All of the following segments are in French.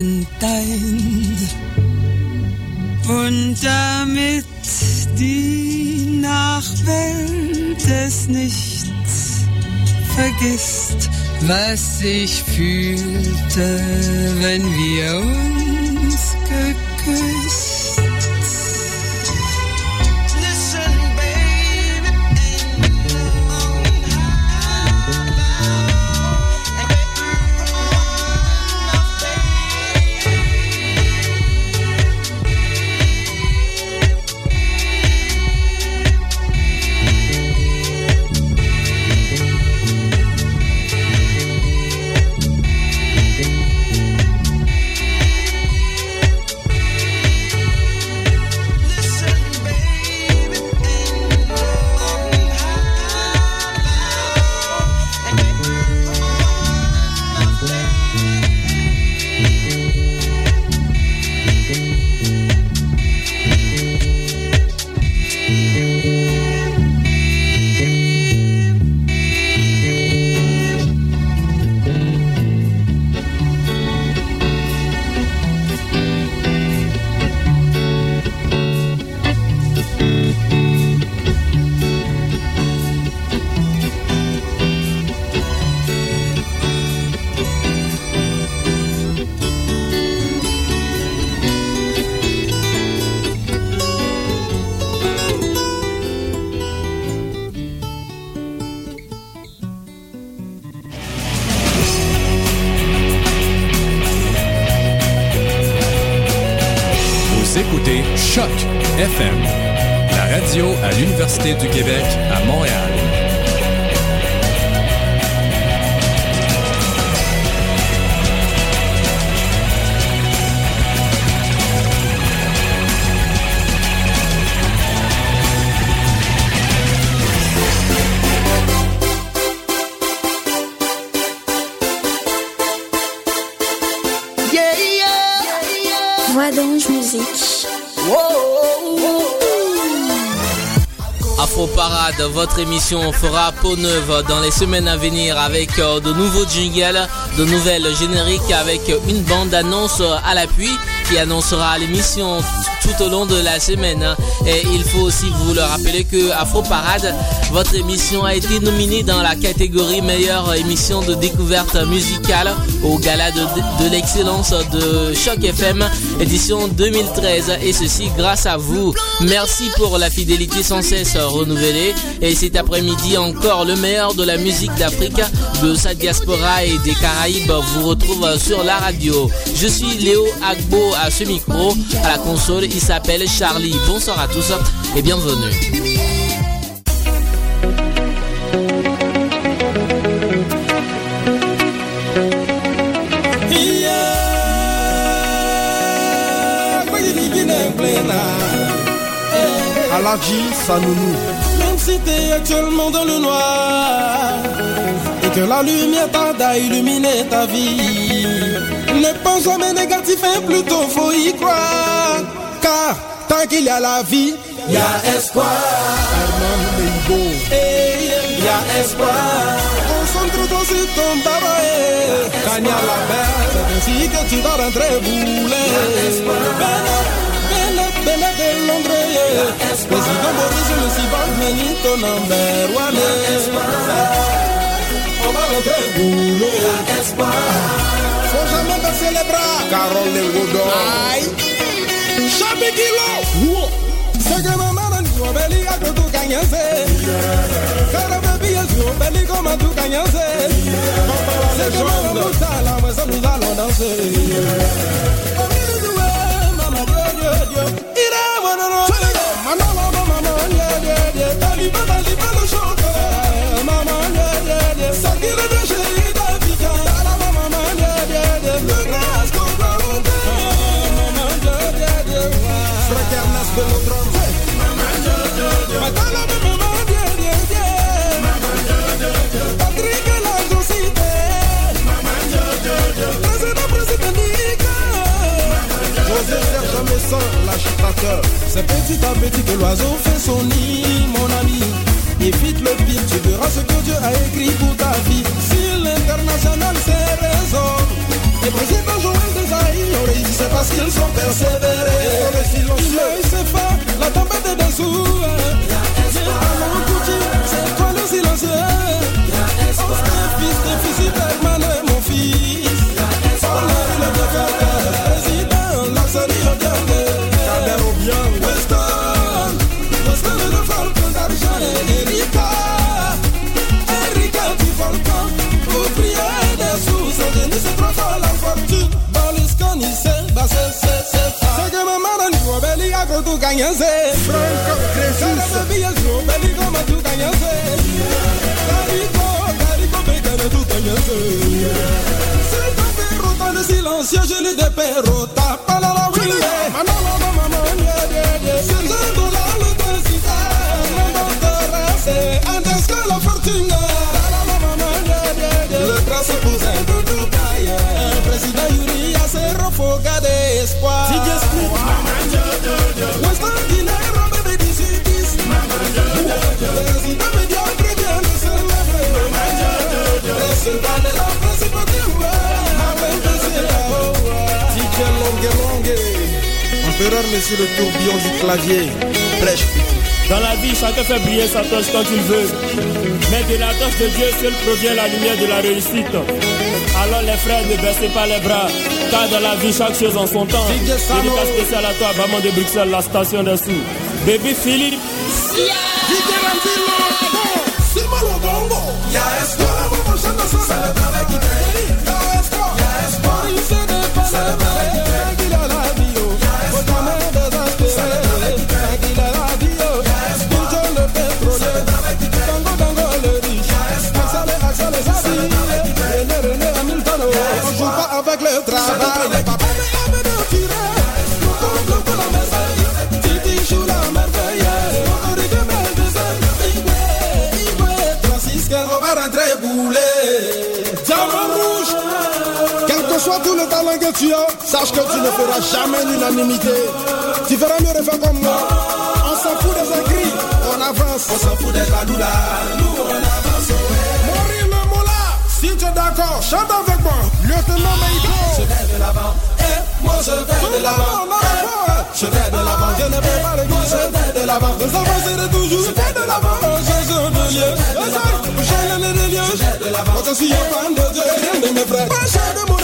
dein. Und damit die Nachwelt es nicht vergisst, was ich fühlte, wenn wir uns geküsst votre émission fera peau neuve dans les semaines à venir avec euh, de nouveaux jingles, de nouvelles génériques avec une bande annonce à l'appui qui annoncera l'émission tout au long de la semaine. Et il faut aussi vous le rappeler que Afro Parade, votre émission a été nominée dans la catégorie meilleure émission de découverte musicale au gala de, l'excellence de Choc FM édition 2013 et ceci grâce à vous. Merci pour la fidélité sans cesse renouvelée et cet après-midi encore le meilleur de la musique d'Afrique, de sa diaspora et des Caraïbes vous retrouve sur la radio. Je suis Léo Agbo à ce micro, à la console il s'appelle Charlie. Bonsoir à tous et bienvenue. Même si t'es actuellement dans le noir et que la lumière tarde à illuminer ta vie, ne pense jamais négatif, et plutôt faut y croire. Car tant qu'il y a la vie, il y a espoir. Il y a espoir. Concentre-toi sur ton babae. Cagna la belle, c'est ainsi que tu vas rentrer bouler. Bella de Londres Président Boris le Sivan Menito number one On va rentrer boulot Faut jamais baisser les bras Carole de Godon Aïe Chabi Kilo C'est que maman n'a ni obéli à que tout gagne Car baby est sur obéli comme tout gagne C'est que maman nous a la maison nous allons danser C'est petit à petit que l'oiseau fait son nid, mon ami. Évite le pire, tu verras ce que Dieu a écrit pour ta vie. Si l'international c'est raison, Les présidents Joël des réussi, c'est parce qu'ils sont persévérés. Le silencieux, c'est fait, la tempête est dessous. C'est toi le silencieux. Oh, fils, difficile, mon fils. Oh, le président, la série, tu ganhase Carico, carico pegando tu ganhase C'est un perro dans le silencieux je Empereur, monsieur le tourbillon du clavier. Prêche, Dans la vie, chacun fait briller sa torche quand il veut. Mais de la torche de Dieu seul provient la lumière de la réussite. Alors les frères, ne baissez pas les bras. Car dans la vie, chaque chose en son temps. Dédicace spécial à toi, Baman de Bruxelles, la station des sous. Baby Philippe. Sache que tu ne feras jamais l'unanimité. Tu feras mieux refaire comme moi. On s'en fout des écrits, on avance. On s'en fout des là, nous on avance. Mourir le si tu es d'accord, chante avec moi. Lieutenant Meiko. Je vais de l'avant, et moi je vais de l'avant. Je vais de l'avant, je ne vais pas le je vais de l'avant, nous avancerons toujours. Je vais de l'avant, je suis de lieu. Je vais de l'avant, je suis un fan de Dieu, mes frères. Je de mon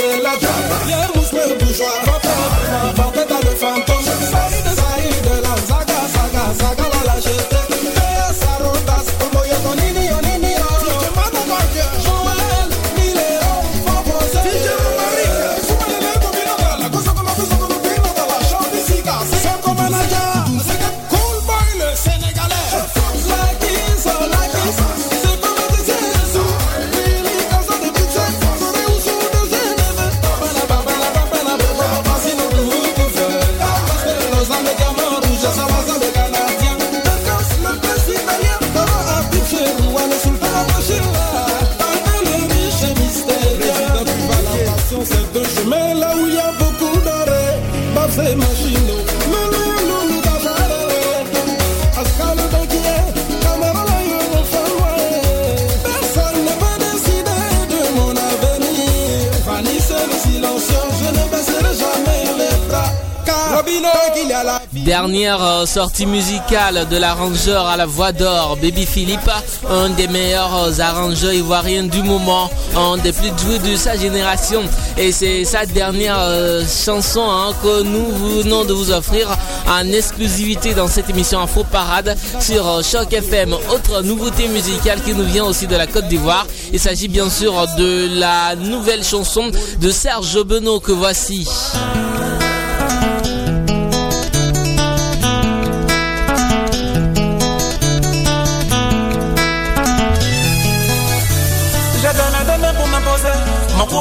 c'est la joie. Viens, mousquet, bourgeois, Dernière euh, sortie musicale de l'arrangeur à la voix d'or, Baby Philippe, un des meilleurs euh, arrangeurs ivoiriens du moment, un des plus doués de sa génération. Et c'est sa dernière euh, chanson hein, que nous venons de vous offrir en exclusivité dans cette émission Info Parade sur Choc FM. Autre nouveauté musicale qui nous vient aussi de la Côte d'Ivoire. Il s'agit bien sûr de la nouvelle chanson de Serge Benoît que voici.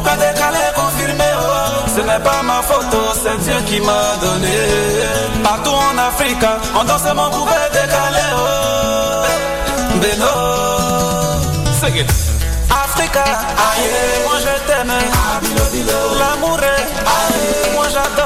Pourquoi décaler, confirmer oh, Ce n'est pas ma photo, c'est Dieu qui m'a donné. Partout en Afrique, on danse mon coupé décalé oh. Beno, c'est Africa, aïe, moi je t'aime. L'amour est, aïe, moi j'adore.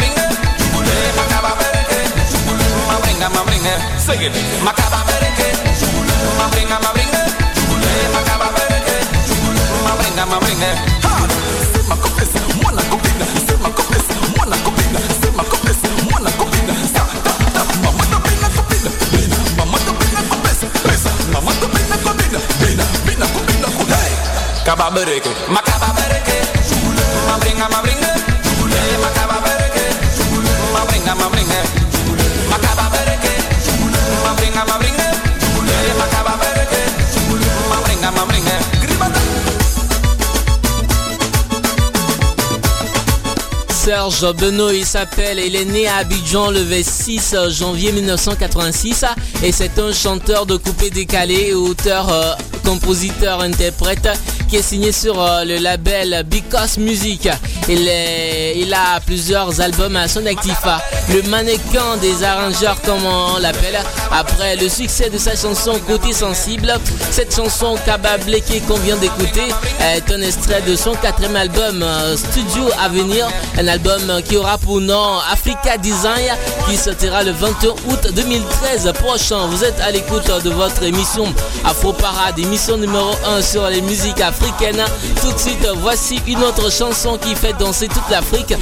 Bringa, makaba bereke, ma bringa ma bringa, sing it, makaba bereke, ma ma bringa ma bringa. Ha! C'est ma copine, moi la copine, c'est ma copine, moi la copine, c'est ma copine, moi la copine. Sa, ta, ta, maman de bina copine, bina, maman de bina copine, besa, maman de bina copine, bina, bina copine, hey. Kaba bereke, makaba bereke, ma bringa ma bringa, makaba bereke, ma bringa ma bringa, makaba bereke, ma bringa ma Serge Benoît, il s'appelle, il est né à Abidjan le 26 janvier 1986 et c'est un chanteur de coupé décalé, auteur, euh, compositeur, interprète qui est signé sur euh, le label Because Music. Il, a plusieurs albums à son actif. Le mannequin des arrangeurs, comme on l'appelle, après le succès de sa chanson Côté Sensible, cette chanson Kabableke qu'on vient d'écouter est un extrait de son quatrième album euh, Studio Avenir, un album qui aura pour nom Africa Design qui sortira le 21 août 2013 prochain. Vous êtes à l'écoute de votre émission Afro Parade, émission numéro 1 sur les musiques africaines. Tout de suite, voici une autre chanson qui fait danser toute l'Afrique,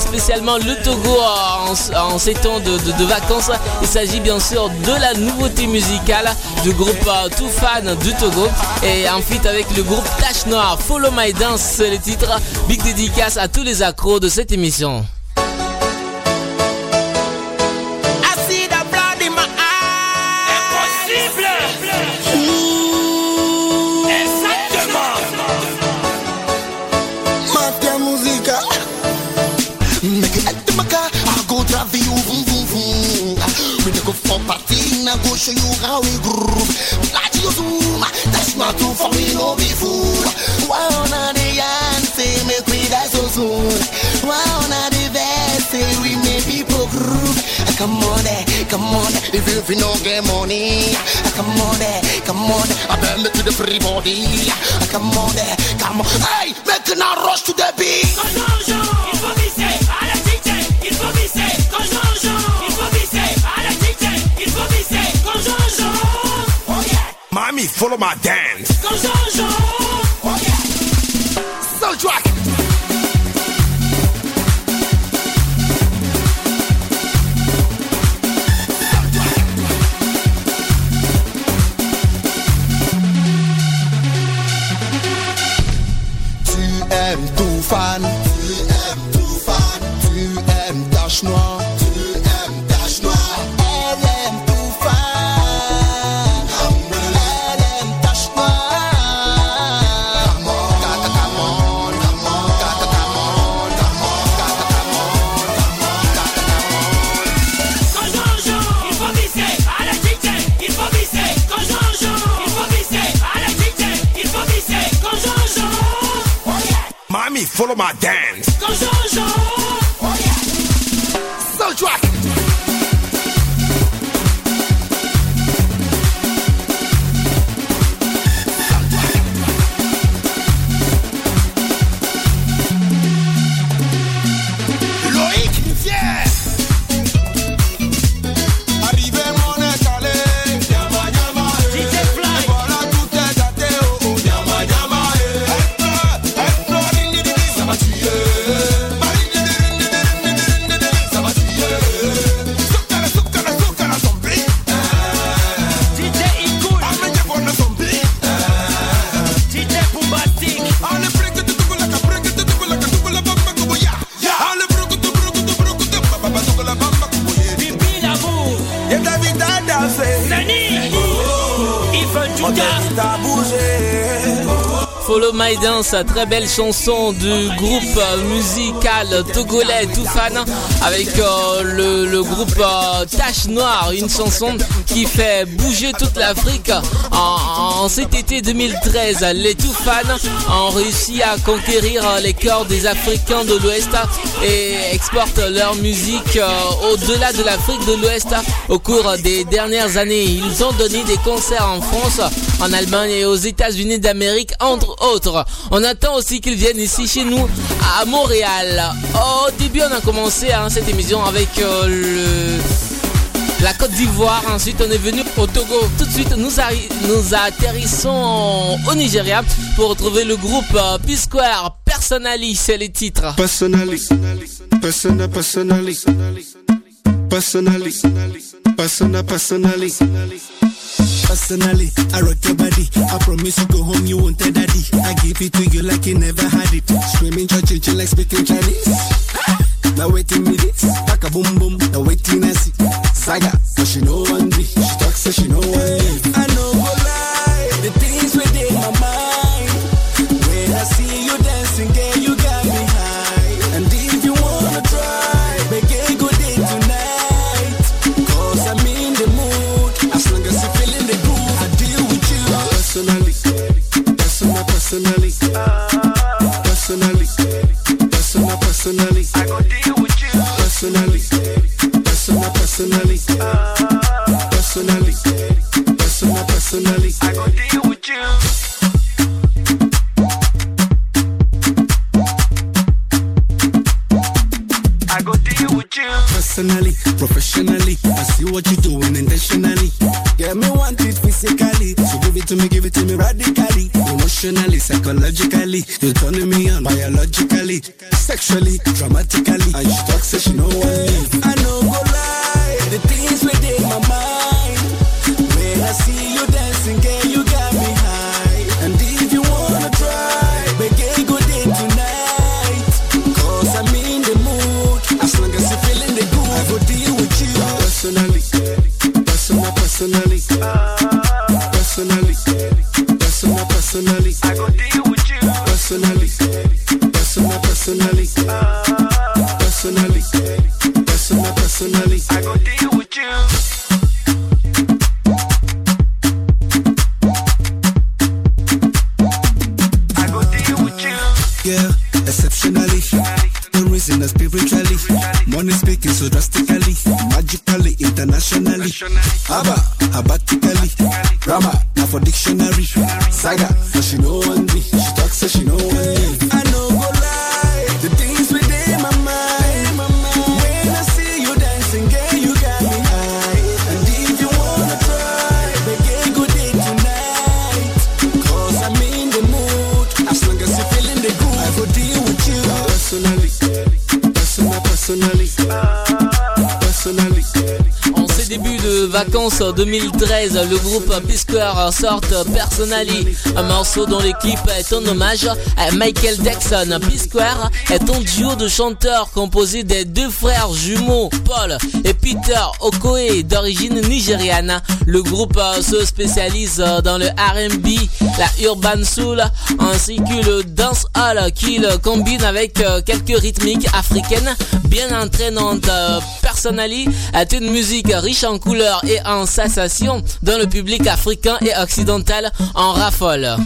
spécialement le Togo en, en ces temps de, vacances. Il s'agit bien sûr de la nouveauté musicale du groupe euh, Tout Fan du Togo et en feat avec le groupe Tache Noire. Follow My Dance, c'est le titre. Big dédicace à tous les accros de cette émission. For party Now go show you how we groove. Like you zoom That's not too for me no be fool. Why on the yan say make we die so soon? Why on the best say we make people groove? Ah, come on there, come on If you, you no get money. Ah, come on there, come on I bend to the free body. Ah, come on there, come on Hey, make now rush to the beat. Mommy, follow my dance. Soul track Tu aimes tout fan Tu aimes tout fan Tu aimes tache noire Mommy, follow my dance. Go, Jean, Oh, yeah. So track. My Dance, très belle chanson du groupe musical togolais Toufan avec euh, le, groupe euh, Tache Noire, une chanson qui fait bouger toute l'Afrique. En, cet été 2013, les Toufan ont réussi à conquérir les cœurs des Africains de l'Ouest et exportent leur musique euh, au-delà de l'Afrique de l'Ouest au cours des dernières années. Ils ont donné des concerts en France, en Allemagne et aux États-Unis d'Amérique, entre autres. On attend aussi qu'ils viennent ici chez nous à Montréal. Au début, on a commencé hein, cette émission avec euh, la Côte d'Ivoire. Ensuite, on est venu au Togo. Tout de suite, nous, atterrissons au Nigeria pour retrouver le groupe euh, P-Square. Personally, c'est les titres. Personally, I rock your body. I promise you go home, you won't tell daddy. I give it to you like you never had it. Screaming, church, like speaking Chinese. Now waiting me this, back a boom boom. Now waiting I see saga, but she know one day. She talks so she know one live. Money speaking so drastically. Magically, internationally. Abba, abatically. Grammar, now for dictionary. Saga, so she know one. She talks so she know one. I know vacances 2013, le groupe P-Square sort Personally, un morceau dont clip est un hommage à Michael Jackson. P-Square est un duo de chanteurs composé des deux frères jumeaux, Paul et Peter Okoye, d'origine nigériane. Le groupe se spécialise dans le R&B, la urban soul, ainsi que le dancehall qu'il combine avec quelques rythmiques africaines bien entraînantes. Personally est une musique riche en couleurs et en sensations dont le public africain et occidental en raffole.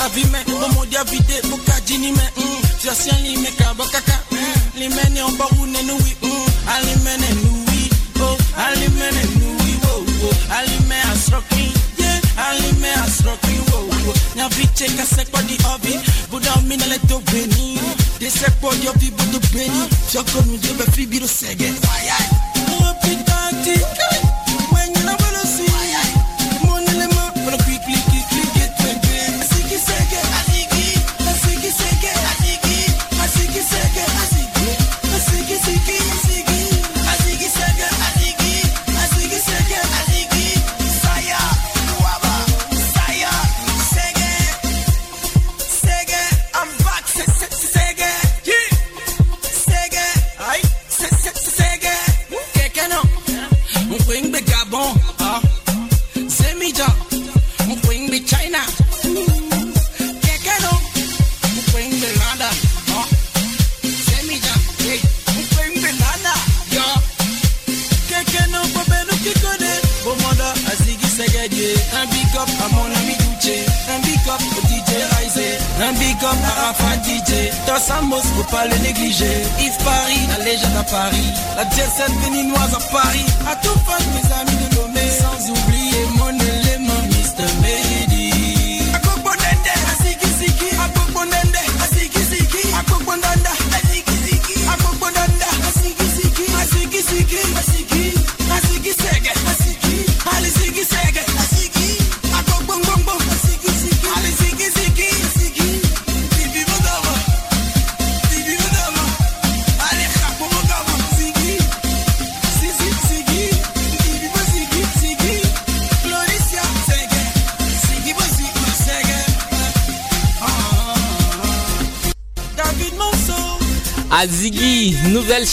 Ali me, bomo dia vite, bavime bomodia vide bokajinime ali me mm. kabakaka limene mm. obawune nuwi mm. alimene nuwi o oh. alimene nuwi wo alime asroki ye alime asroki wo nyaviche kasekpa di ovi buda ominale to beni. Desekpo di ovi budu beni. Fioko mi debe fi biro sege wayai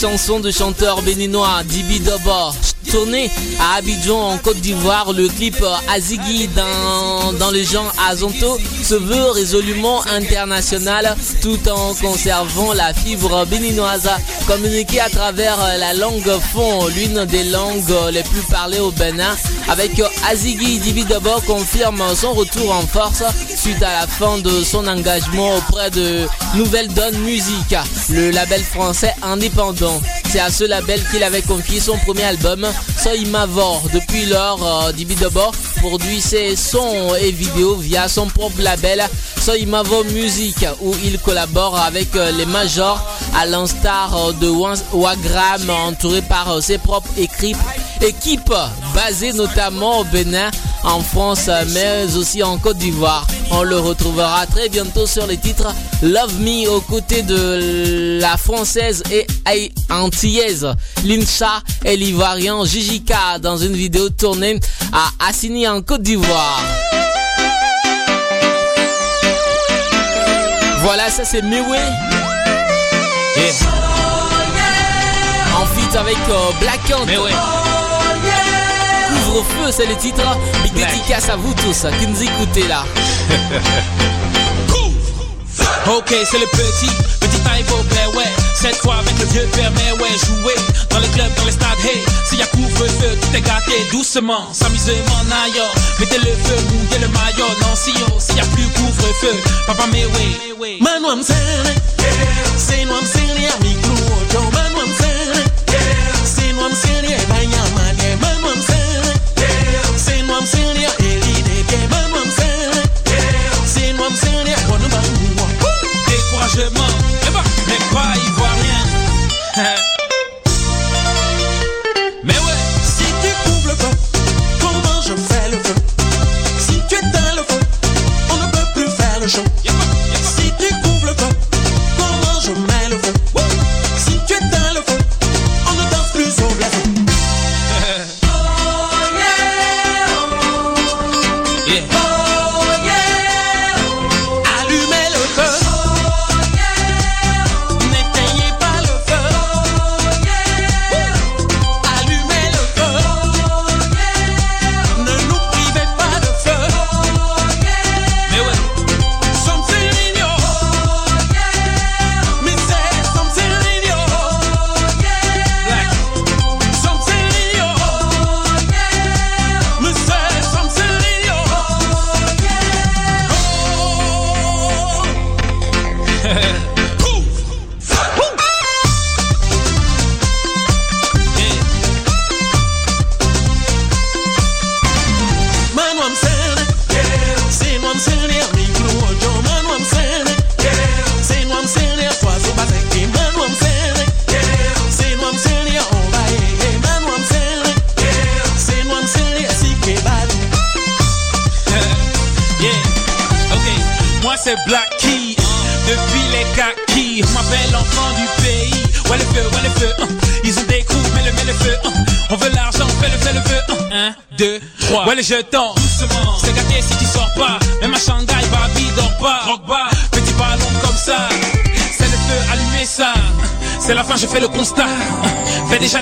chanson de chanteur béninois Dibi Dobo. Tourné à Abidjan en Côte d'Ivoire, le clip Azigi dans, dans le genre Azonto se veut résolument international tout en conservant la fibre béninoise. Communiqué à travers la langue fond, l'une des langues les plus parlées au Bénin, avec Azigi Dibi Dobo confirme son retour en force suite à la fin de son engagement auprès de Nouvelle Donne Musique, le label français indépendant. C'est à ce label qu'il avait confié son premier album, Soy Mavor. Depuis euh, Dibi Dobo produit ses sons et vidéos via son propre label, Soy Mavor Music, où il collabore avec euh, les majors, à l'instar euh, de Wagram, entouré par euh, ses propres équipes, équipes basées notamment au Bénin, en France, mais aussi en Côte d'Ivoire. On le retrouvera très bientôt sur les titres Love Me aux côtés de la française et antillaise Lincha et l'ivoirien Jijika dans une vidéo tournée à Assini en Côte d'Ivoire. Voilà, ça c'est Mewe. En feat avec euh, Black Ant. Couvre-feu, c'est le titre. Big dédicace à vous tous qui nous écoutez là. Ok, c'est le petit, petit taille au père, ouais. Cette fois avec le vieux père, mais ouais, jouer dans les clubs, dans les stades, hey. S'il y a couvre-feu, tout est gâté, doucement, s'amuser mon ailleurs. Mettez le feu, mouillez le maillot, non, si yo, s'il y a plus couvre-feu, papa, mais ouais. Man, I'm saying, say no, I'm saying, yeah, me crew, yo, Découragement,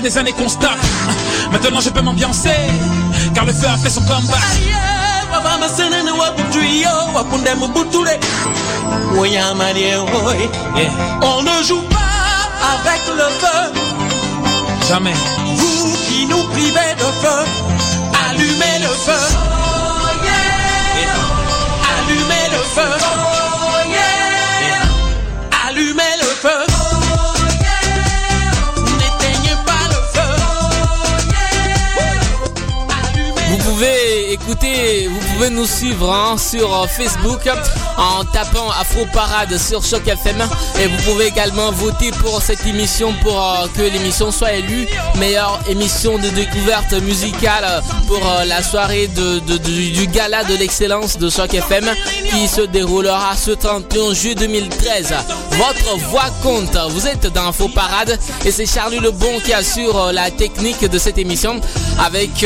des années qu'on se tape. Maintenant je peux m'ambiancer. Car le feu a fait son oy. On ne joue pas avec le feu. Jamais. Vous qui nous privez de feu, allumez le feu. Allumez le feu. Écouter, vous pouvez nous suivre hein, sur euh, Facebook en tapant Afro Parade sur Choc FM et vous pouvez également voter pour cette émission pour euh, que l'émission soit élue meilleure émission de découverte musicale pour euh, la soirée de, du gala de l'excellence de Choc FM qui se déroulera ce 31 juillet 2013. Votre voix compte. Vous êtes dans Afro Parade et c'est Charlie Lebon qui assure la technique de cette émission avec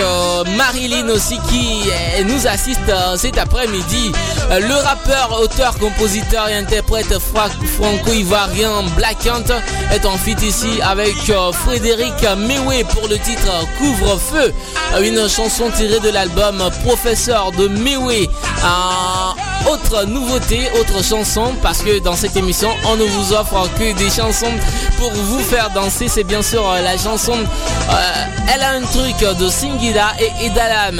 Marilyn aussi qui nous assiste euh, cet après-midi. Euh, le rappeur, auteur, compositeur et interprète fra- franco-ivoirien Black Ant est en fit ici avec euh, Frédéric Mewé pour le titre Couvre-feu, Euh, une chanson tirée de l'album Professeur de Mewé. Euh, autre nouveauté, autre chanson, parce que dans cette émission, on ne vous offre que des chansons pour vous faire danser. C'est bien sûr euh, la chanson euh, Elle a un truc de Singida et Edalam.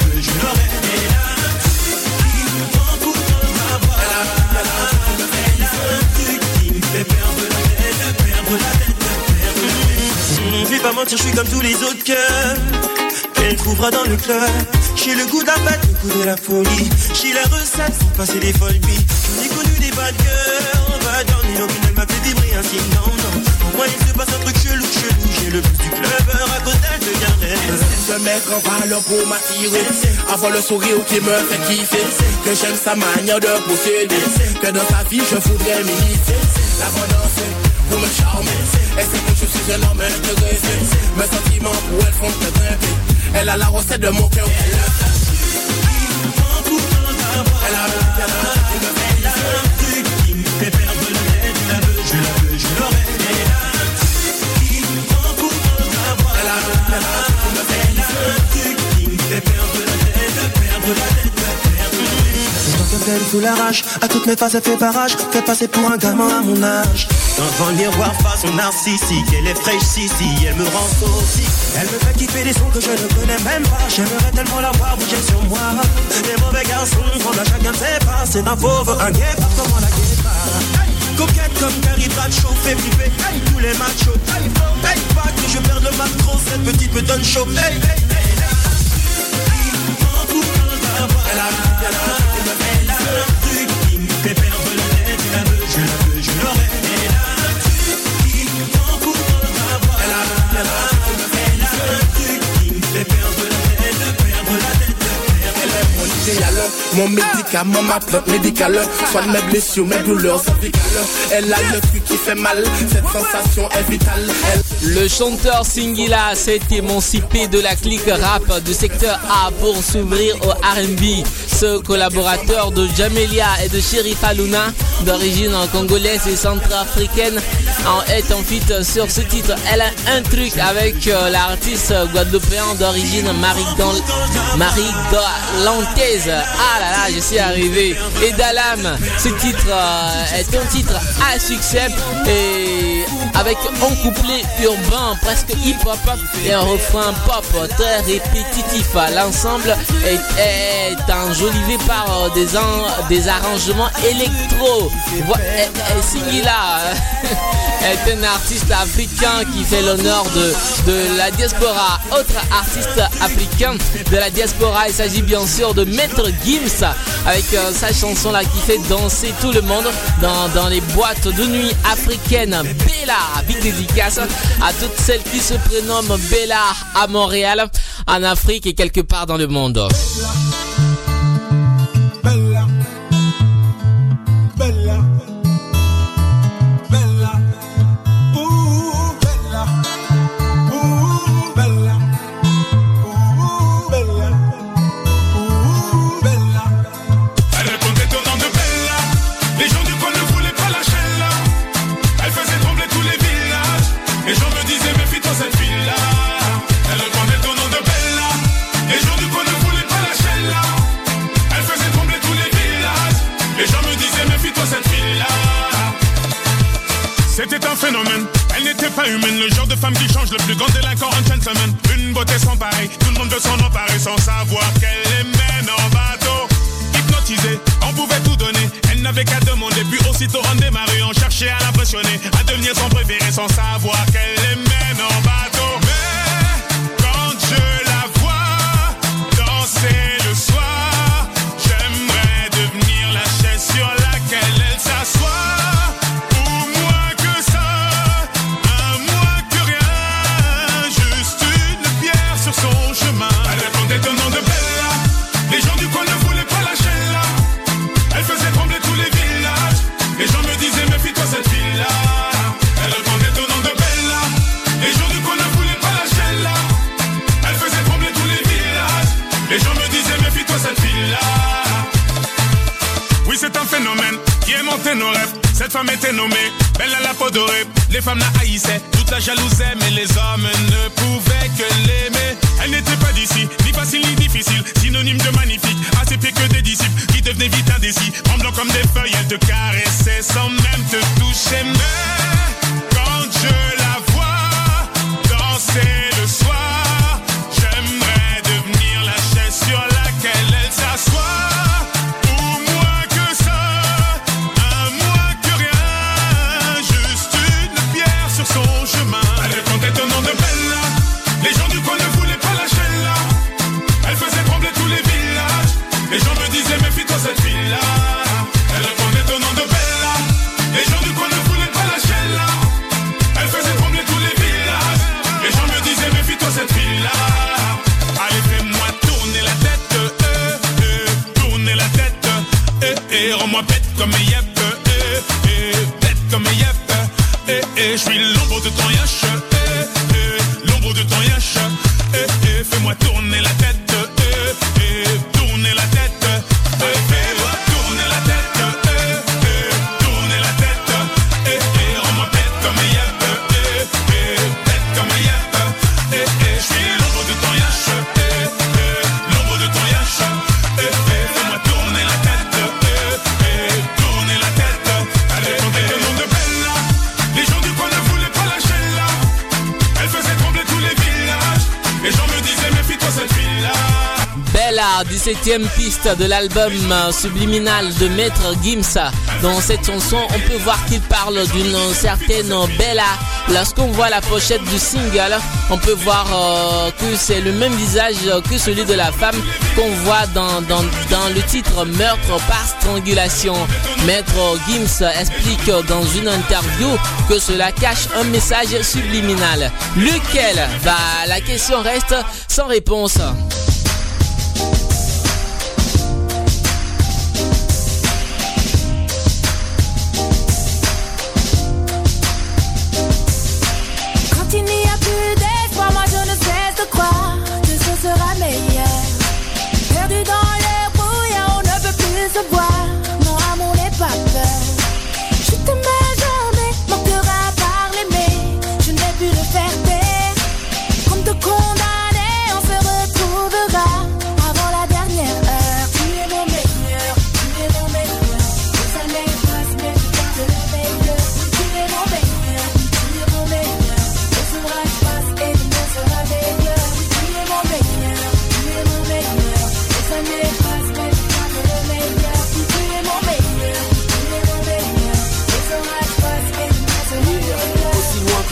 je suis comme tous les autres cœurs. Elle trouvera dans le club. J'ai le goût de la fête, le goût de la folie. J'ai la recette pour passer des folles nuits. J'en ai connu des bad girls, bad girls, aucune ne m'a fait vibrer ainsi. Non, non. Pour moi, il se passe un truc chelou, chelou. J'ai le plus du club, à côté devient rêve. Se mettre en valeur pour m'attirer Avoir le sourire qui me fait kiffer Que j'aime sa manière de procéder Que dans sa vie je voudrais m'imiter La Elle que je suis un Mes sentiments elle font Elle a la recette de mon cœur Elle a Elle a Elle a un me fait perdre la tête Je la je je Elle a un truc qui me Elle me fait perdre la tête Perdre la la qu'elle sous à toutes mes phases elle fait barrage, fait passer pour un gamin à mon âge. Le miroir façon narcissique, elle est fraîche si si, elle me rend aussi. Elle me fait kiffer des sons que je ne connais même pas, j'aimerais tellement la voir bouger sur moi. Les mauvais garçons, prendre à chacun ses pas, c'est un fauve, un pas comment la guépard. Coquette comme Carrie Bradshaw, fait flipper tous les machos. Hey, pas que je perde le macro, cette petite me donne chaud. Hey, hey, Yeah. Mon médicament, ma plante médicale. Soigne mes blessures, mes douleurs cervicales. Elle a le truc qui fait mal, cette sensation est vitale. Elle Le chanteur Singila s'est émancipé de la clique rap du secteur A pour s'ouvrir au R&B. Ce collaborateur de Jamelia et de Sherifa Luna, d'origine congolaise et centrafricaine, en est en fit sur ce titre. Elle a un truc avec euh, l'artiste guadeloupéen d'origine Marie Marie Lantaise. Ah là là, je suis arrivé. Et Dalam, ce titre euh, est un titre à succès et avec un couplet urbain presque hip-hop et un refrain pop très répétitif. L'ensemble est, enjolivé par des, des arrangements électro. Singila est un artiste africain qui fait l'honneur de, de la diaspora. Autre artiste africain de la diaspora, il s'agit bien sûr de Maître Gims avec euh, sa chanson là qui fait danser tout le monde dans, dans les boîtes de nuit africaines. Bella, big dédicace à toutes celles qui se prénomment Bella à Montréal, en Afrique et quelque part dans le monde. Humaine, le genre de femme qui change le plus grand délinquant en gentleman. Une beauté sans pareil, tout le monde veut s'en emparer sans savoir qu'elle les mène en bateau. Hypnotisée, on pouvait tout donner. Elle n'avait qu'à demander, puis aussitôt on démarrait, on cherchait à l'impressionner, à devenir son préféré sans savoir À. Les femmes la haïssaient, toute la jalousaient, mais les hommes ne pouvaient que l'aimer. Elle n'était pas d'ici, ni facile ni difficile, synonyme de magnifique, assez pire que des disciples qui devenaient vite indécis. Tremblant comme des feuilles, elle te caressait sans même te toucher. Tourner la tête. la 17e piste de l'album subliminal de Maître Gims. Dans cette chanson, on peut voir qu'il parle d'une certaine Bella. Lorsqu'on voit la pochette du single, on peut voir euh, que c'est le même visage que celui de la femme qu'on voit dans, dans, dans, le titre Meurtre par strangulation. Maître Gims explique dans une interview que cela cache un message subliminal. Lequel? Bah, la question reste sans réponse.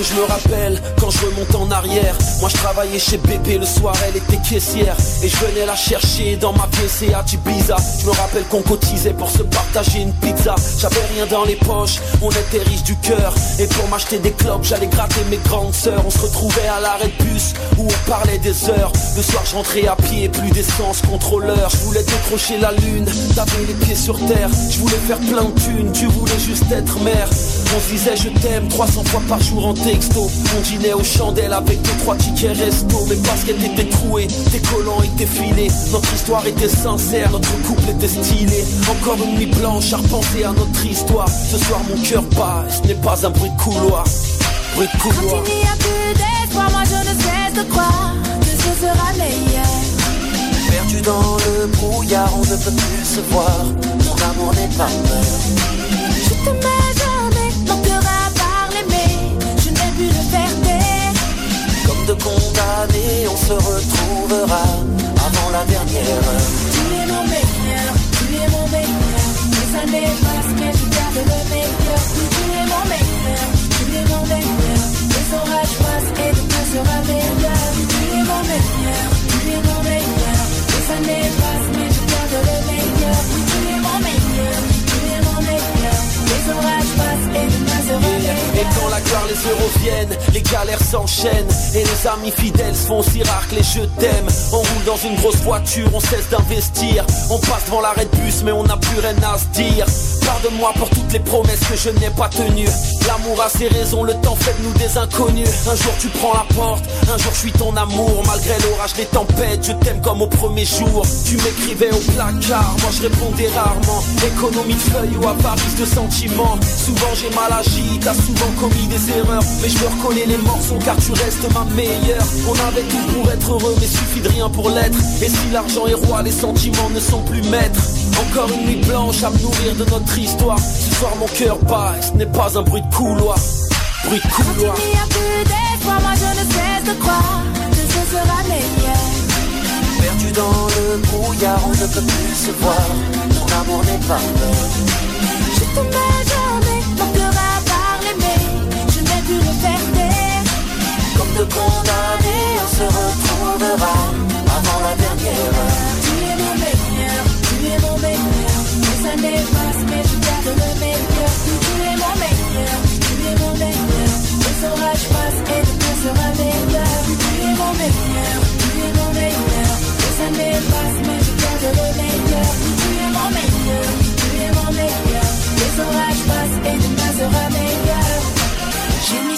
Je me rappelle quand je remonte en arrière. Moi je travaillais chez Bébé le soir, elle était caissière. Et je venais la chercher dans ma PCA Ibiza. Je me rappelle qu'on cotisait pour se partager une pizza. J'avais rien dans les poches, on était riche du cœur. Et pour m'acheter des clopes, j'allais gratter mes grandes sœurs. On se retrouvait à l'arrêt de bus où on parlait des heures. Le soir je rentrais à pied, plus d'essence, contrôleur. Je voulais décrocher la lune, taper les pieds sur terre. Je voulais faire plein de thunes, tu voulais juste être mère. On se disait je t'aime 300 fois par jour en texto On dînait aux chandelles avec deux trois tickets resto. Mais parce qu'elle était trouée, tes collants étaient filés. Notre histoire était sincère, notre couple était stylé. Encore une nuit blanche à repenser à notre histoire. Ce soir mon cœur bat, ce n'est pas un bruit de couloir. Bruit de couloir Quand il n'y a plus d'espoir, moi je ne cesse de croire Que ce sera meilleur. Perdu dans le brouillard, on ne peut plus se voir. Mon amour n'est pas mort. Je t'aimais de condamnés, on se retrouvera avant la dernière. Tu es mon meilleur, tu es mon meilleur Les années passent mais Et la gloire, les euros viennent, les galères s'enchaînent. Et les amis fidèles se font si rares que les je t'aime On roule dans une grosse voiture, on cesse d'investir. On passe devant l'arrêt de bus mais on n'a plus rien à se dire Pardonne-moi pour toutes les promesses que je n'ai pas tenues. L'amour a ses raisons, le temps fait de nous des inconnus. Un jour tu prends la porte, un jour je suis ton amour. Malgré l'orage, les tempêtes, je t'aime comme au premier jour. Tu m'écrivais au placard, moi je répondais rarement. Économie de feuilles ou avarice de sentiments. Souvent j'ai mal agi, t'as souvent commis des erreurs. Mais je me reconnais les morceaux car tu restes ma meilleure. On avait tout pour être heureux mais suffit de rien pour l'être. Et si l'argent est roi, les sentiments ne sont plus maîtres. Encore une nuit blanche à me nourrir de notre histoire. Ce soir mon cœur bat et ce n'est pas un bruit de couloir. Bruit de couloir Quand il n'y a plus d'espoir, moi je ne cesse de croire Que ce sera meilleur Perdu dans le brouillard, on ne peut plus se voir. Mon amour n'est pas mort Je t'aimais jamais, mon cœur a parlé mais je n'ai plus de fierté. Comme de condamnés, on se retrouvera avant la dernière heure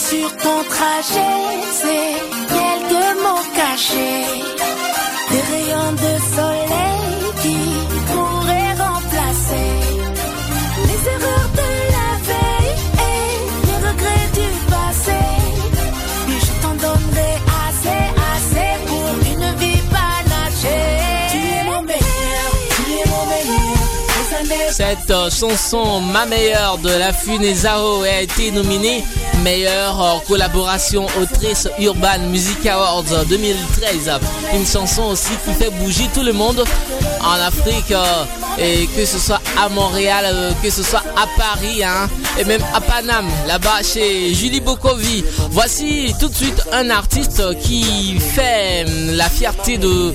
sur ton trajet ces quelques mots cachés Des rayons de soleil Chanson Ma meilleure de la Funezao a été nominée meilleure collaboration autrice Urban Music Awards 2013. Une chanson aussi qui fait bouger tout le monde en Afrique euh, et que ce soit à Montréal, euh, que ce soit à Paris hein, et même à Paname, là-bas chez Julie Bokovi. Voici tout de suite un artiste qui fait hum, la fierté de,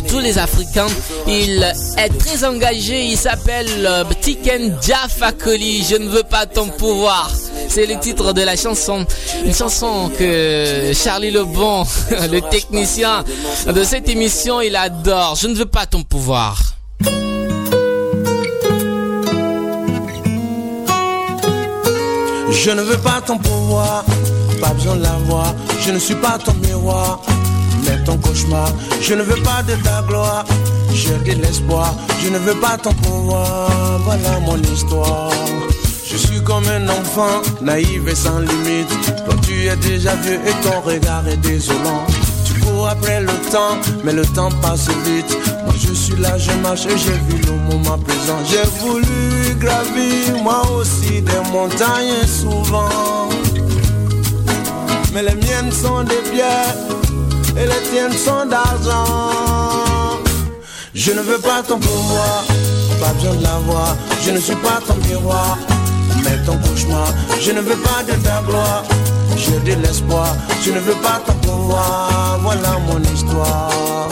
tous les Africains. Il est très engagé, il s'appelle euh, Tiken Jah Fakoly. Je ne veux pas ton pouvoir. C'est le titre de la chanson. Une chanson que Charlie Lebon, le technicien de cette émission, il adore. Je ne veux pas ton pouvoir. Je ne veux pas ton pouvoir, pas besoin de l'avoir. Je ne suis pas ton miroir, mais ton cauchemar. Je ne veux pas de ta gloire, j'ai de l'espoir. Je ne veux pas ton pouvoir, voilà mon histoire. Je suis comme un enfant, naïf et sans limite. Toi tu es déjà vieux et ton regard est désolant. Tu cours après le temps, mais le temps passe vite. Moi je suis là, je marche et j'ai vu le moment présent. J'ai voulu gravir moi aussi des montagnes souvent. Mais les miennes sont des pierres et les tiennes sont d'argent. Je ne veux pas ton pouvoir, pas besoin de l'avoir. Je ne suis pas ton miroir, Je ne veux pas de ta gloire, j'ai de l'espoir. Je ne veux pas ton pouvoir, voilà mon histoire.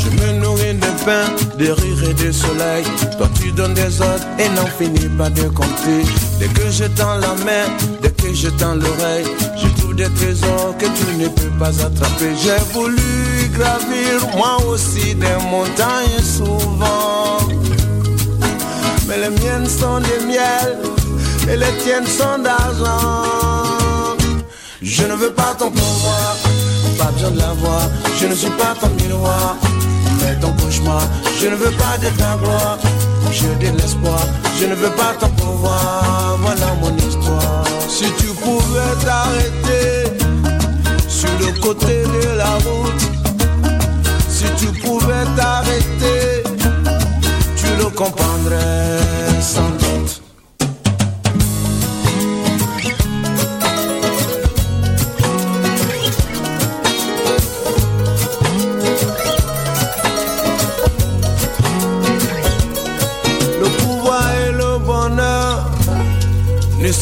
Je me nourris de pain, de rire et de soleil. Toi tu donnes des ordres et n'en finis pas de compter. Dès que je tends la main, dès que je tends l'oreille, je trouve des trésors que tu ne peux pas attraper. J'ai voulu gravir moi aussi des montagnes souvent. Mais les miennes sont des miels et les tiennes sont d'argent. Je ne veux pas ton pouvoir, pas besoin de l'avoir. Je ne suis pas ton miroir, mais ton cauchemar. Je ne veux pas de ta gloire, de l'espoir. Je ne veux pas ton pouvoir, voilà mon histoire. Si tu pouvais t'arrêter sur le côté de la route, si tu pouvais t'arrêter, tu le comprendrais sans doute.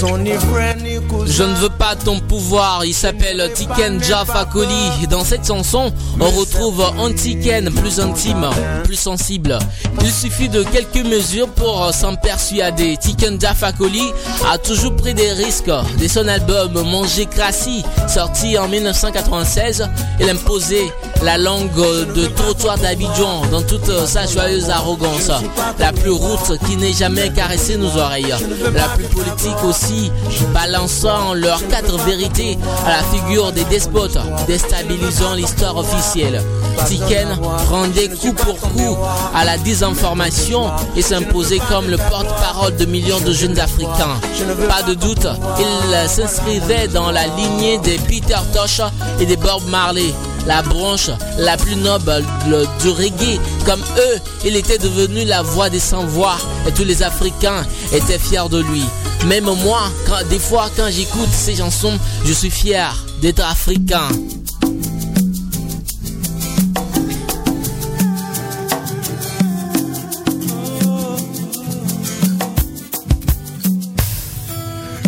Je ne veux ton pouvoir, il s'appelle Tiken Jaffa Koli. Dans cette chanson, on retrouve un Tiken plus intime, plus sensible. Il suffit de quelques mesures pour s'en persuader. Tiken Jaffa Koli a toujours pris des risques. Dès son album Manger Crassi, sorti en 1996, il imposait la langue de trottoir d'Abidjan dans toute sa joyeuse arrogance. La plus route qui n'ait jamais caressé nos oreilles. La plus politique aussi, balançant leurs quatre vérités à la figure des despotes, déstabilisant l'histoire officielle. Tiken rendait coup pour coup à la désinformation et s'imposait comme le porte-parole de millions de jeunes Africains. Pas de doute, il s'inscrivait dans la lignée des Peter Tosh et des Bob Marley la branche la plus noble du reggae. Comme eux, il était devenu la voix des sans-voix et tous les Africains étaient fiers de lui. Même moi, quand, des fois quand j'écoute ces chansons, je suis fier d'être africain.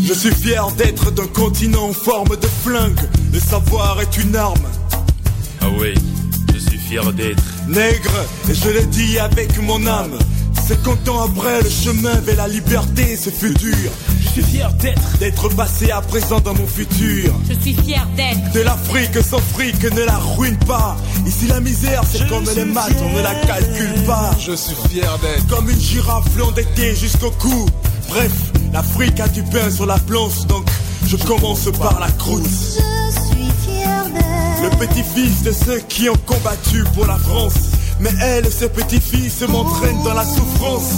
Je suis fier d'être d'un continent en forme de flingue. Le savoir est une arme. Ah oui, je suis fier d'être. Nègre, et je le dis avec mon âme. 50 ans après, le chemin vers la liberté, ce fut dur. Je suis fier d'être. D'être passé à présent dans mon futur. Je suis fier d'être. De l'Afrique sans fric, ne la ruine pas. Ici la misère, c'est comme les maths, on ne la calcule pas. Je suis fier d'être. Comme une girafe endettée jusqu'au cou. Bref, l'Afrique a du pain sur la planche, donc je commence par la croûte. Je suis fier d'être. Le petit-fils de ceux qui ont combattu pour la France. Mais elle, ce petit-fils, m'entraîne dans la souffrance.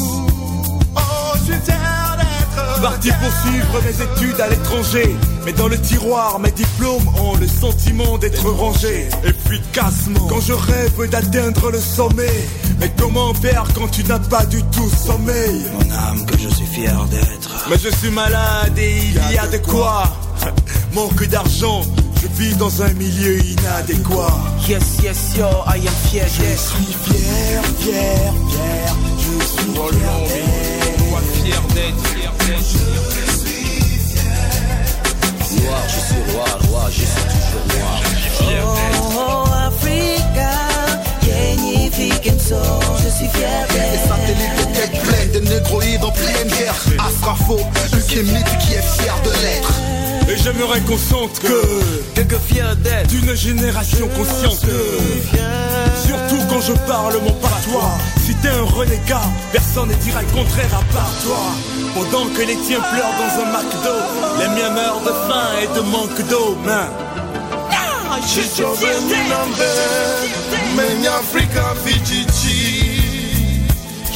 Oh, je suis d'être. Parti poursuivre mes études à l'étranger. Mais dans le tiroir, mes diplômes ont le sentiment d'être rangés efficacement. Quand je rêve d'atteindre le sommet. Mais comment faire quand tu n'as pas du tout sommeil? Mon âme que je suis fier d'être. Mais je suis malade et il y a de quoi. Manque d'argent, je vis dans un milieu inadéquat. Yes, yes, yo, I am fier Je d'être. suis fier, fier, fier. Je suis Oh fier non, d'être. fier d'être. Fier d'être. Noir, je suis roi, roi, je suis toujours noir. Fier d'être. Oh, Africa, fiken so, je suis fier Les d'être. satellites de tête pleine de négroïdes en pleine guerre. Mythe qui est fier de l'être. Et j'aimerais qu'on sente que Que fier d'être. d'une génération consciente. Surtout quand je parle mon patois. Si t'es un renégat, personne ne dira le contraire à part toi. Pendant que les tiens pleurent dans un McDo, les miens meurent de faim et de manque d'eau. Man. Ah, je suis fier d'être. Many Africa Fiji.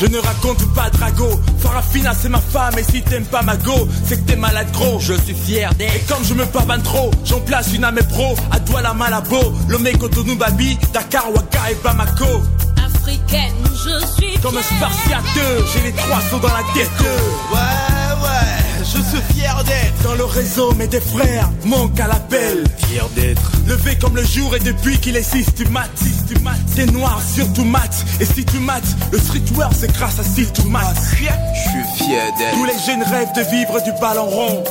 Je ne raconte pas Drago, Farafina c'est ma femme et si t'aimes pas ma go, c'est que t'es malade gros. Je suis fier Et d'être. comme je me pavane trop, j'en place une à mes pros, à Douala Malabo, Lomé Cotonou Babi, Dakar, Waka et Bamako. Africaine, je suis Comme un spartiate, j'ai les trois sauts dans la tête. Ouais, je suis fier d'être. Dans le réseau, mais des frères manquent à l'appel. Fier d'être levé comme le jour et depuis qu'il est systématique. T'es noir, surtout mat. Et si tu mates, le streetwear c'est grâce à Style to mat. Je suis fier d'être. Tous les jeunes rêvent de vivre du ballon rond.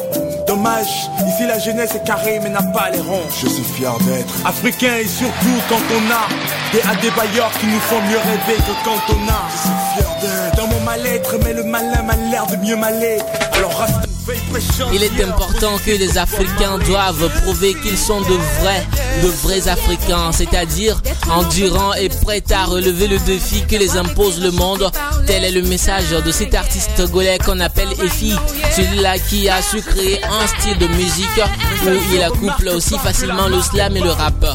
Dommage, ici la jeunesse est carrée mais n'a pas les ronds. Je suis fier d'être africain et surtout quand on a des adébailleurs qui nous font mieux rêver que quand on a. Je suis fier d'être. Dans mon mal-être, mais le malin m'a l'air de mieux m'aller. Alors reste il est important que les Africains doivent prouver qu'ils sont de vrais, de vrais Africains, c'est-à-dire endurants et prêts à relever le défi que les impose le monde. Tel est le message de cet artiste golais qu'on appelle Efi, celui-là qui a su créer un style de musique où il accouple aussi facilement le slam et le rap.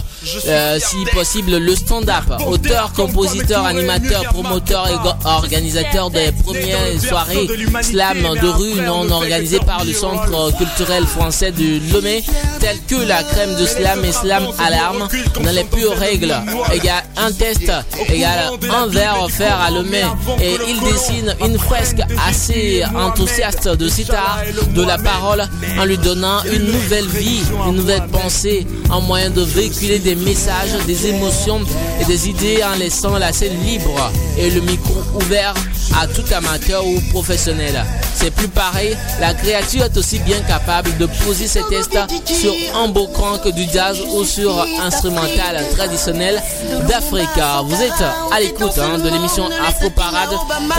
Euh, si possible le stand-up. Auteur, compositeur, animateur, promoteur et organisateur des premières soirées slam de rue non organisées par le Centre culturel français de Lomé, tel que la crème de slam et slam alarme dans les pures règles. Égale un test égale un verre offert à Lomé. Et il dessine une fresque assez enthousiaste de sitar, de la parole, en lui donnant une nouvelle vie, une nouvelle pensée, un moyen de véhiculer des messages, des émotions et des idées en laissant la scène libre et le micro ouvert à tout amateur ou professionnel. C'est plus pareil, la créature est aussi bien capable de poser ses tests sur un beau cran que du jazz ou sur instrumental traditionnel d'Afrique. Vous êtes à l'écoute hein, de l'émission Afro Parade,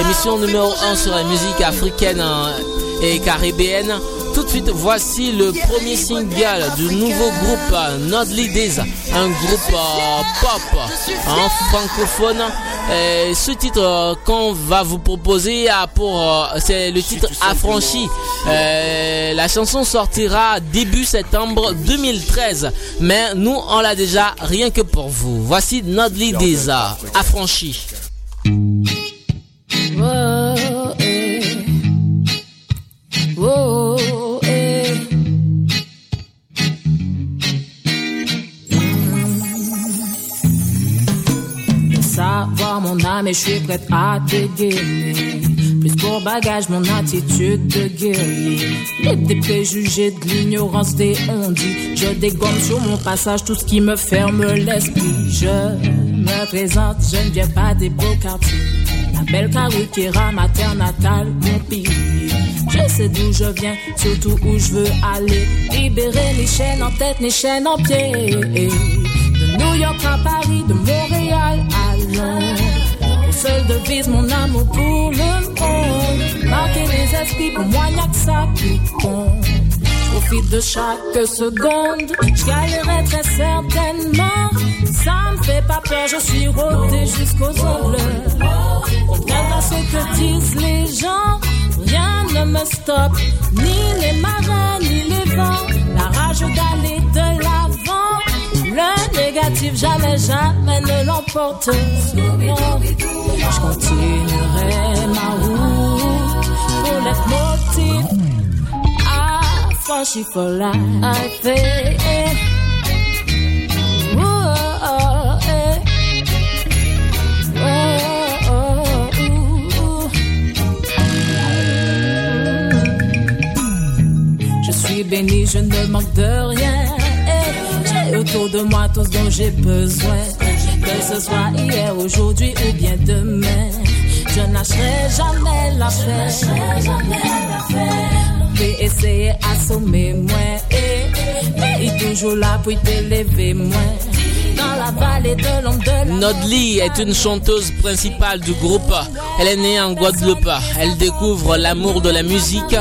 émission numéro 1 sur la musique africaine hein, et caribéenne. Tout de suite, voici le premier single du nouveau groupe Nodly Days, un groupe pop en francophone. Et ce titre qu'on va vous proposer pour c'est le titre Affranchi. la chanson sortira début septembre 2013, mais nous on l'a déjà rien que pour vous. Voici Nodly Days, Affranchi. Je suis prête à dégainer. Plus pour bagage, mon attitude de guerrier. Libre des préjugés, de l'ignorance des ondits. Je dégomme sur mon passage tout ce qui me ferme l'esprit. Je me présente, je ne viens pas des beaux quartiers. La belle Karoukera, ma terre natale, mon pilier. Je sais d'où je viens, surtout où je veux aller. Libérer les chaînes en tête, les chaînes en pied. De New York à Paris, de Montréal à Londres. Seule devise mon amour pour le monde. Marquer les esprits, pour moi y'a que ça qui compte. Profite de chaque seconde, je très certainement. Ça me fait pas peur, je suis rodé jusqu'aux ongles. Contraire à ce que disent les gens, rien ne me stoppe, ni les marins, ni les vents. La rage d'aller de l'avant, le négatif jamais, jamais ne l'emporte. Je continuerai ma route pour l'être motif. Affranchi for life. Je suis béni, je ne manque de rien. Autour de moi tout ce dont j'ai besoin. Que ce soit hier, aujourd'hui ou bien demain. Je lâcherai jamais l'affaire. Vais essayer assommer moi. Et, et toujours là pour t'élever moi. Dans la vallée de l'ombre de la Nodly est une chanteuse principale du groupe. Elle est née en Guadeloupe. Elle découvre l'amour de la musique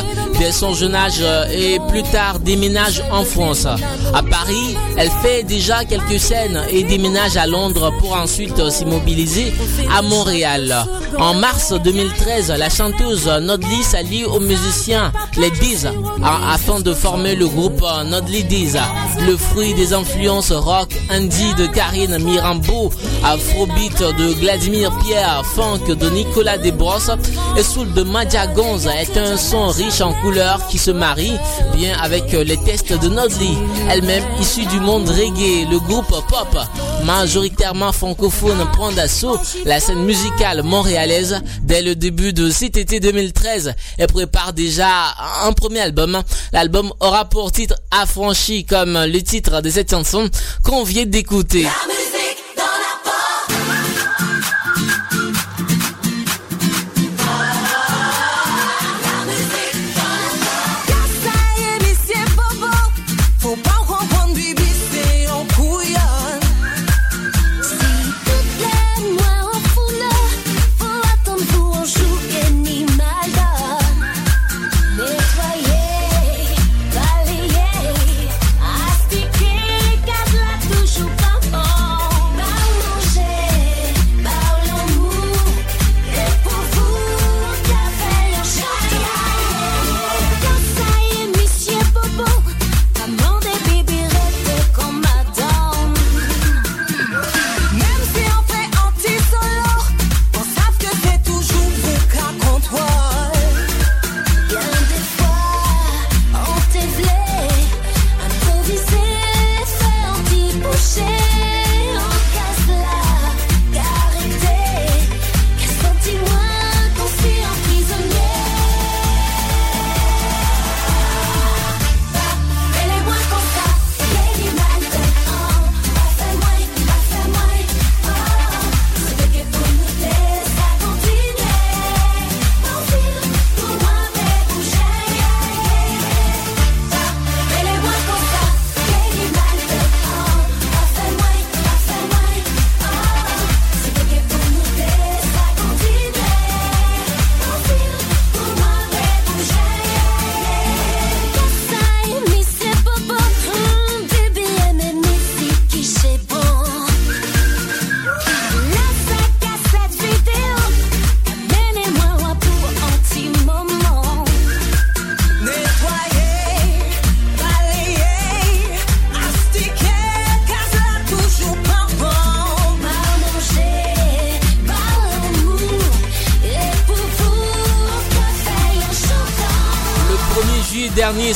son jeune âge et plus tard déménage en France. À Paris, elle fait déjà quelques scènes et déménage à Londres pour ensuite s'immobiliser à Montréal. En mars 2013, la chanteuse Nodly s'allie aux musiciens les Bees afin de former le groupe Nodly Deez, le fruit des influences rock, indie de de Karine Mirambeau, Afrobeat de Vladimir Pierre, Funk de Nicolas Desbrosses et Soul de Madia Gonza est un son riche en couleurs qui se marie bien avec les tests de Nodley, elle-même issue du monde reggae. Le groupe pop, majoritairement francophone, prend d'assaut la scène musicale montréalaise dès le début de cet été 2013 et prépare déjà un premier album. L'album aura pour titre Affranchi comme le titre de cette chanson qu'on vient d'écouter.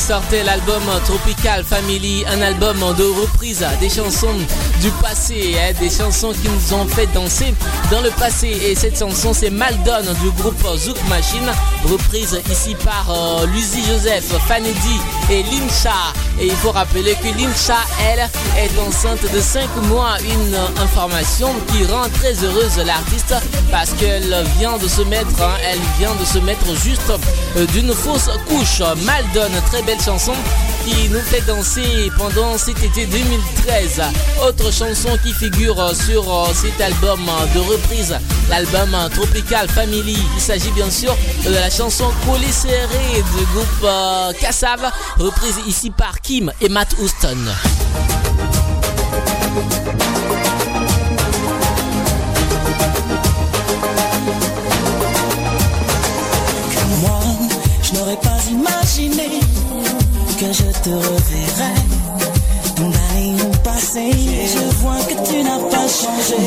Sortait l'album Tropical Family, un album de reprise des chansons du passé, des chansons qui nous ont fait danser dans le passé. Et cette chanson, c'est Maldon du groupe Zouk Machine, reprise ici par euh, Joseph, Fanedi et Limcha. Et il faut rappeler que Limcha, elle, est enceinte de 5 mois. Une information qui rend très heureuse l'artiste parce qu'elle vient de se mettre, hein, elle vient de se mettre juste euh, d'une fausse couche. Maldon, très belle chanson qui nous fait danser pendant cet été 2013. Autre chanson qui figure sur euh, cet album de reprise, l'album Tropical Family. Il s'agit bien sûr de la chanson Collé serré du groupe euh, Kassav, reprise ici par Kim et Matt Houston. Moi, je n'aurais pas imaginé que je te reverrai. Ton années ont passé, je vois que tu n'as pas changé.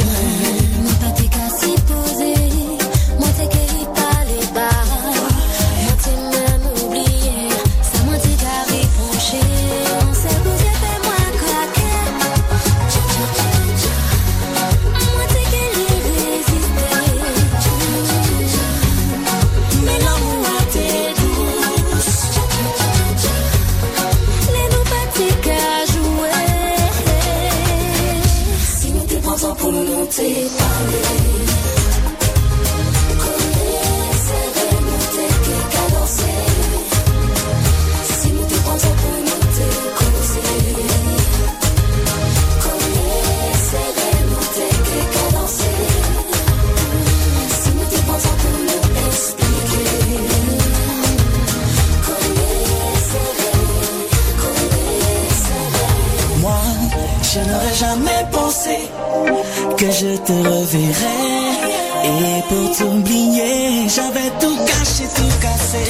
Je n'aurais jamais pensé que je te reverrais. Et pour t'oublier, j'avais tout caché, tout cassé.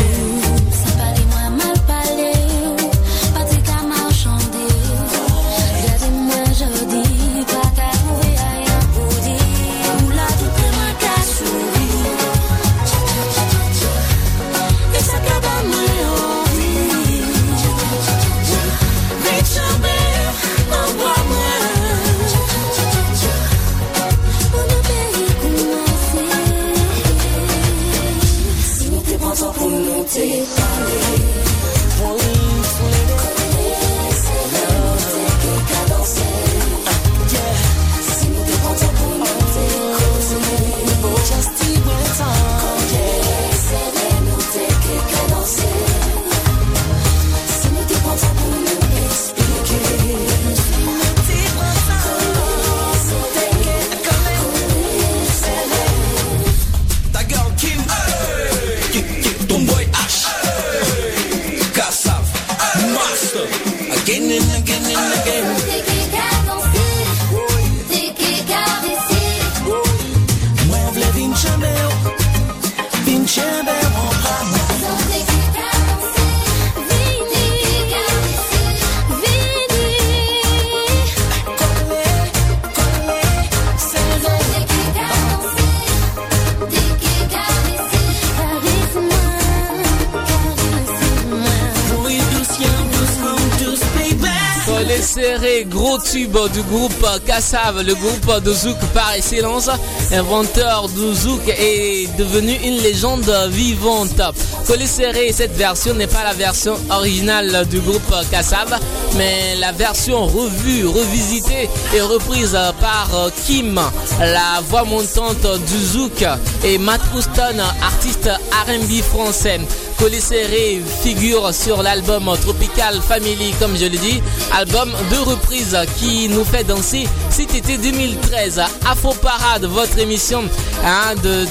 Du groupe Kassav, le groupe de Zouk par excellence, inventeur du Zouk est devenu une légende vivante. Coller serré, cette version n'est pas la version originale du groupe Kassav, mais la version revue, revisitée et reprise par Kim, la voix montante du Zouk et Matt Houston, artiste R&B français. Collet Serré figure sur l'album Tropical Family, comme je l'ai dit, album de reprise qui nous fait danser cet été 2013. Afro Parade, votre émission hein, de,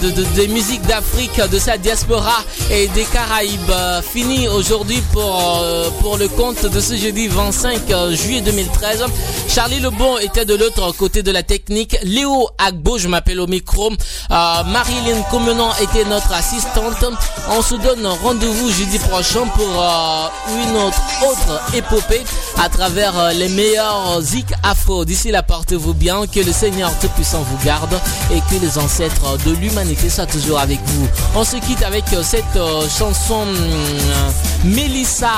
d'Afrique, de sa diaspora et des Caraïbes, fini aujourd'hui pour, euh, le compte de ce jeudi 25 juillet 2013. Charlie Lebon était de l'autre côté de la technique. Léo Agbo, je m'appelle au micro. Euh, Marilyn Comenant était notre assistante. On se donne rendez rendez-vous jeudi prochain pour euh, une autre, autre épopée à travers euh, les meilleurs zik afro. D'ici là, portez-vous bien, que le Seigneur Tout-Puissant vous garde et que les ancêtres de l'humanité soient toujours avec vous. On se quitte avec euh, cette chanson Mélissa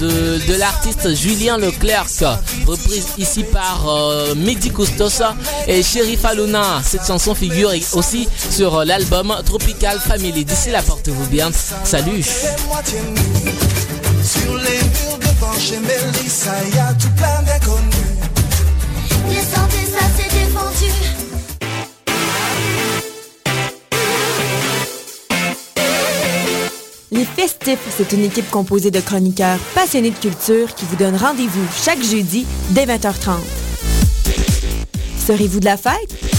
de, de l'artiste Julien Leclerc, reprise ici par Mehdi Custos et Sherif Aluna. Cette chanson figure aussi sur l'album Tropical Family. D'ici là, portez-vous bien. Salut. Les Festifs, c'est une équipe composée de chroniqueurs passionnés de culture qui vous donne rendez-vous chaque jeudi dès 20h30. Serez-vous de la fête?